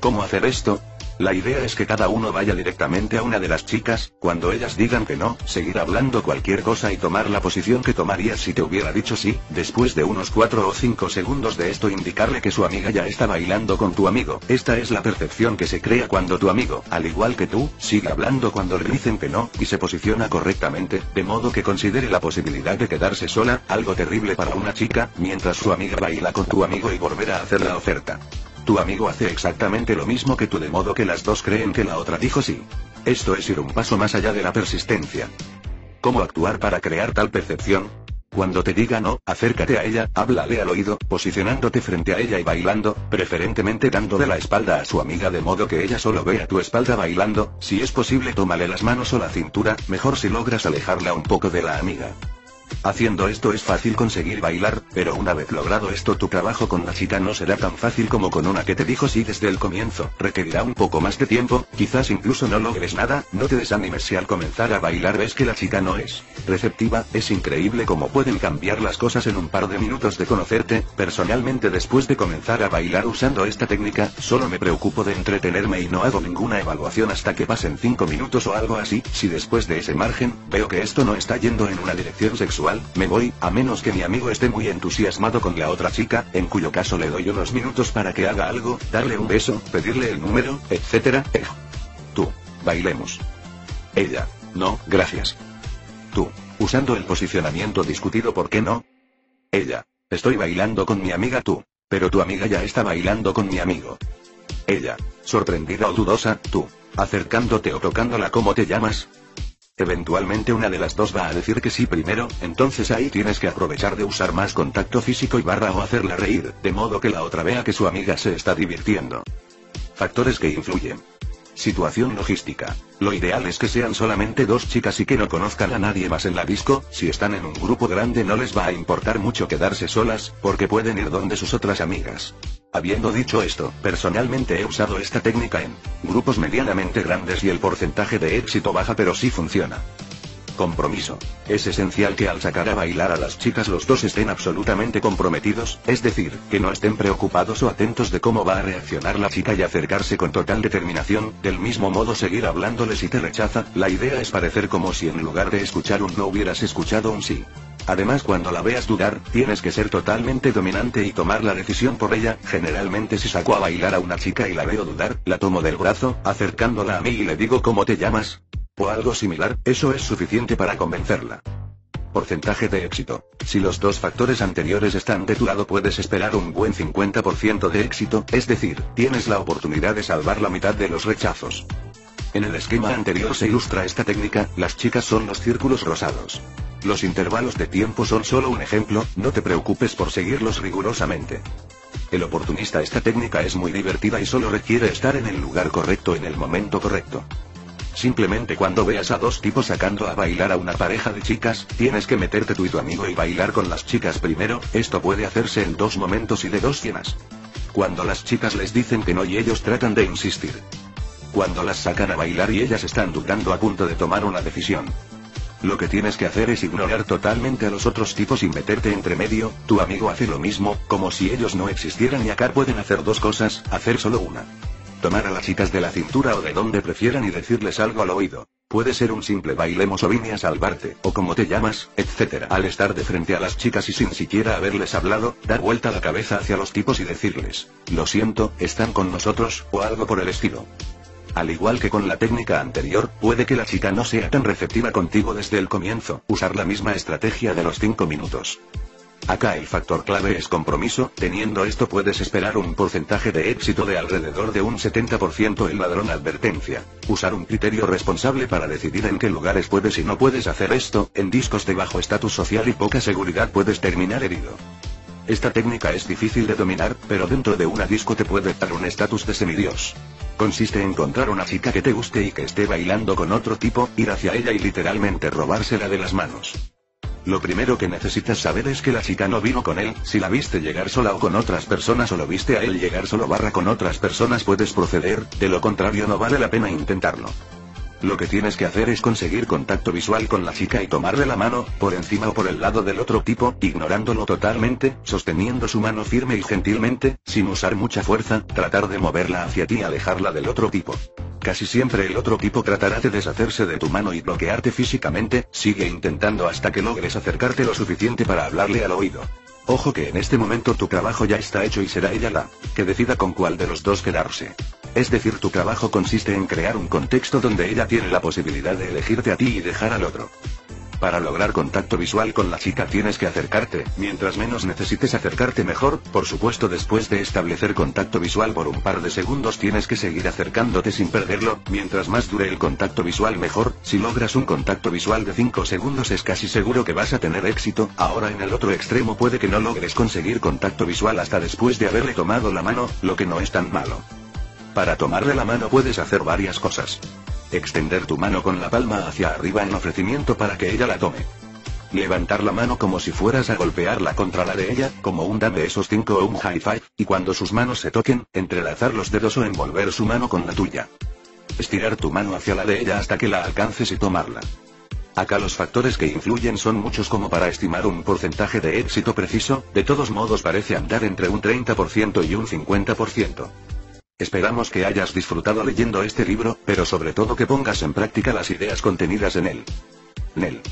¿Cómo hacer esto? La idea es que cada uno vaya directamente a una de las chicas, cuando ellas digan que no, seguir hablando cualquier cosa y tomar la posición que tomarías si te hubiera dicho sí, después de unos 4 o 5 segundos de esto indicarle que su amiga ya está bailando con tu amigo. Esta es la percepción que se crea cuando tu amigo, al igual que tú, sigue hablando cuando le dicen que no, y se posiciona correctamente, de modo que considere la posibilidad de quedarse sola, algo terrible para una chica, mientras su amiga baila con tu amigo y volverá a hacer la oferta. Tu amigo hace exactamente lo mismo que tú de modo que las dos creen que la otra dijo sí. Esto es ir un paso más allá de la persistencia. ¿Cómo actuar para crear tal percepción? Cuando te diga no, acércate a ella, háblale al oído, posicionándote frente a ella y bailando, preferentemente dándole la espalda a su amiga de modo que ella solo vea tu espalda bailando, si es posible tómale las manos o la cintura, mejor si logras alejarla un poco de la amiga. Haciendo esto es fácil conseguir bailar, pero una vez logrado esto tu trabajo con la chica no será tan fácil como con una que te dijo sí desde el comienzo, requerirá un poco más de tiempo, quizás incluso no logres nada, no te desanimes si al comenzar a bailar ves que la chica no es receptiva, es increíble cómo pueden cambiar las cosas en un par de minutos de conocerte, personalmente después de comenzar a bailar usando esta técnica, solo me preocupo de entretenerme y no hago ninguna evaluación hasta que pasen 5 minutos o algo así, si después de ese margen, veo que esto no está yendo en una dirección me voy, a menos que mi amigo esté muy entusiasmado con la otra chica, en cuyo caso le doy unos minutos para que haga algo, darle un beso, pedirle el número, etc. Eh. Tú, bailemos. Ella, no, gracias. Tú, usando el posicionamiento discutido, ¿por qué no? Ella, estoy bailando con mi amiga tú, pero tu amiga ya está bailando con mi amigo. Ella, sorprendida o dudosa, tú, acercándote o tocándola, ¿cómo te llamas? Eventualmente una de las dos va a decir que sí primero, entonces ahí tienes que aprovechar de usar más contacto físico y barra o hacerla reír, de modo que la otra vea que su amiga se está divirtiendo. Factores que influyen. Situación logística. Lo ideal es que sean solamente dos chicas y que no conozcan a nadie más en la disco, si están en un grupo grande no les va a importar mucho quedarse solas, porque pueden ir donde sus otras amigas. Habiendo dicho esto, personalmente he usado esta técnica en grupos medianamente grandes y el porcentaje de éxito baja pero sí funciona. Compromiso. Es esencial que al sacar a bailar a las chicas los dos estén absolutamente comprometidos, es decir, que no estén preocupados o atentos de cómo va a reaccionar la chica y acercarse con total determinación, del mismo modo seguir hablándole si te rechaza, la idea es parecer como si en lugar de escuchar un no hubieras escuchado un sí. Además cuando la veas dudar, tienes que ser totalmente dominante y tomar la decisión por ella, generalmente si saco a bailar a una chica y la veo dudar, la tomo del brazo, acercándola a mí y le digo cómo te llamas. O algo similar, eso es suficiente para convencerla. Porcentaje de éxito. Si los dos factores anteriores están de tu lado puedes esperar un buen 50% de éxito, es decir, tienes la oportunidad de salvar la mitad de los rechazos. En el esquema anterior se ilustra esta técnica, las chicas son los círculos rosados. Los intervalos de tiempo son solo un ejemplo, no te preocupes por seguirlos rigurosamente. El oportunista esta técnica es muy divertida y solo requiere estar en el lugar correcto en el momento correcto. Simplemente cuando veas a dos tipos sacando a bailar a una pareja de chicas, tienes que meterte tú y tu amigo y bailar con las chicas primero, esto puede hacerse en dos momentos y de dos llenas. Cuando las chicas les dicen que no y ellos tratan de insistir. Cuando las sacan a bailar y ellas están dudando a punto de tomar una decisión. Lo que tienes que hacer es ignorar totalmente a los otros tipos y meterte entre medio, tu amigo hace lo mismo, como si ellos no existieran y acá pueden hacer dos cosas, hacer solo una tomar a las chicas de la cintura o de donde prefieran y decirles algo al oído. Puede ser un simple bailemos o vine salvarte, o como te llamas, etc. Al estar de frente a las chicas y sin siquiera haberles hablado, dar vuelta la cabeza hacia los tipos y decirles, lo siento, están con nosotros, o algo por el estilo. Al igual que con la técnica anterior, puede que la chica no sea tan receptiva contigo desde el comienzo, usar la misma estrategia de los 5 minutos. Acá el factor clave es compromiso, teniendo esto puedes esperar un porcentaje de éxito de alrededor de un 70% el ladrón advertencia. Usar un criterio responsable para decidir en qué lugares puedes y no puedes hacer esto, en discos de bajo estatus social y poca seguridad puedes terminar herido. Esta técnica es difícil de dominar, pero dentro de una disco te puede dar un estatus de semidios. Consiste en encontrar una chica que te guste y que esté bailando con otro tipo, ir hacia ella y literalmente robársela de las manos. Lo primero que necesitas saber es que la chica no vino con él, si la viste llegar sola o con otras personas o lo viste a él llegar solo barra con otras personas puedes proceder, de lo contrario no vale la pena intentarlo. Lo que tienes que hacer es conseguir contacto visual con la chica y tomarle la mano, por encima o por el lado del otro tipo, ignorándolo totalmente, sosteniendo su mano firme y gentilmente, sin usar mucha fuerza, tratar de moverla hacia ti y alejarla del otro tipo. Casi siempre el otro tipo tratará de deshacerse de tu mano y bloquearte físicamente, sigue intentando hasta que logres acercarte lo suficiente para hablarle al oído. Ojo que en este momento tu trabajo ya está hecho y será ella la que decida con cuál de los dos quedarse. Es decir, tu trabajo consiste en crear un contexto donde ella tiene la posibilidad de elegirte a ti y dejar al otro. Para lograr contacto visual con la chica tienes que acercarte, mientras menos necesites acercarte mejor, por supuesto después de establecer contacto visual por un par de segundos tienes que seguir acercándote sin perderlo, mientras más dure el contacto visual mejor, si logras un contacto visual de 5 segundos es casi seguro que vas a tener éxito, ahora en el otro extremo puede que no logres conseguir contacto visual hasta después de haberle tomado la mano, lo que no es tan malo. Para tomarle la mano puedes hacer varias cosas. Extender tu mano con la palma hacia arriba en ofrecimiento para que ella la tome. Levantar la mano como si fueras a golpearla contra la de ella, como un dame esos cinco o un high five, y cuando sus manos se toquen, entrelazar los dedos o envolver su mano con la tuya. Estirar tu mano hacia la de ella hasta que la alcances y tomarla. Acá los factores que influyen son muchos como para estimar un porcentaje de éxito preciso, de todos modos parece andar entre un 30% y un 50%. Esperamos que hayas disfrutado leyendo este libro, pero sobre todo que pongas en práctica las ideas contenidas en él. Nel.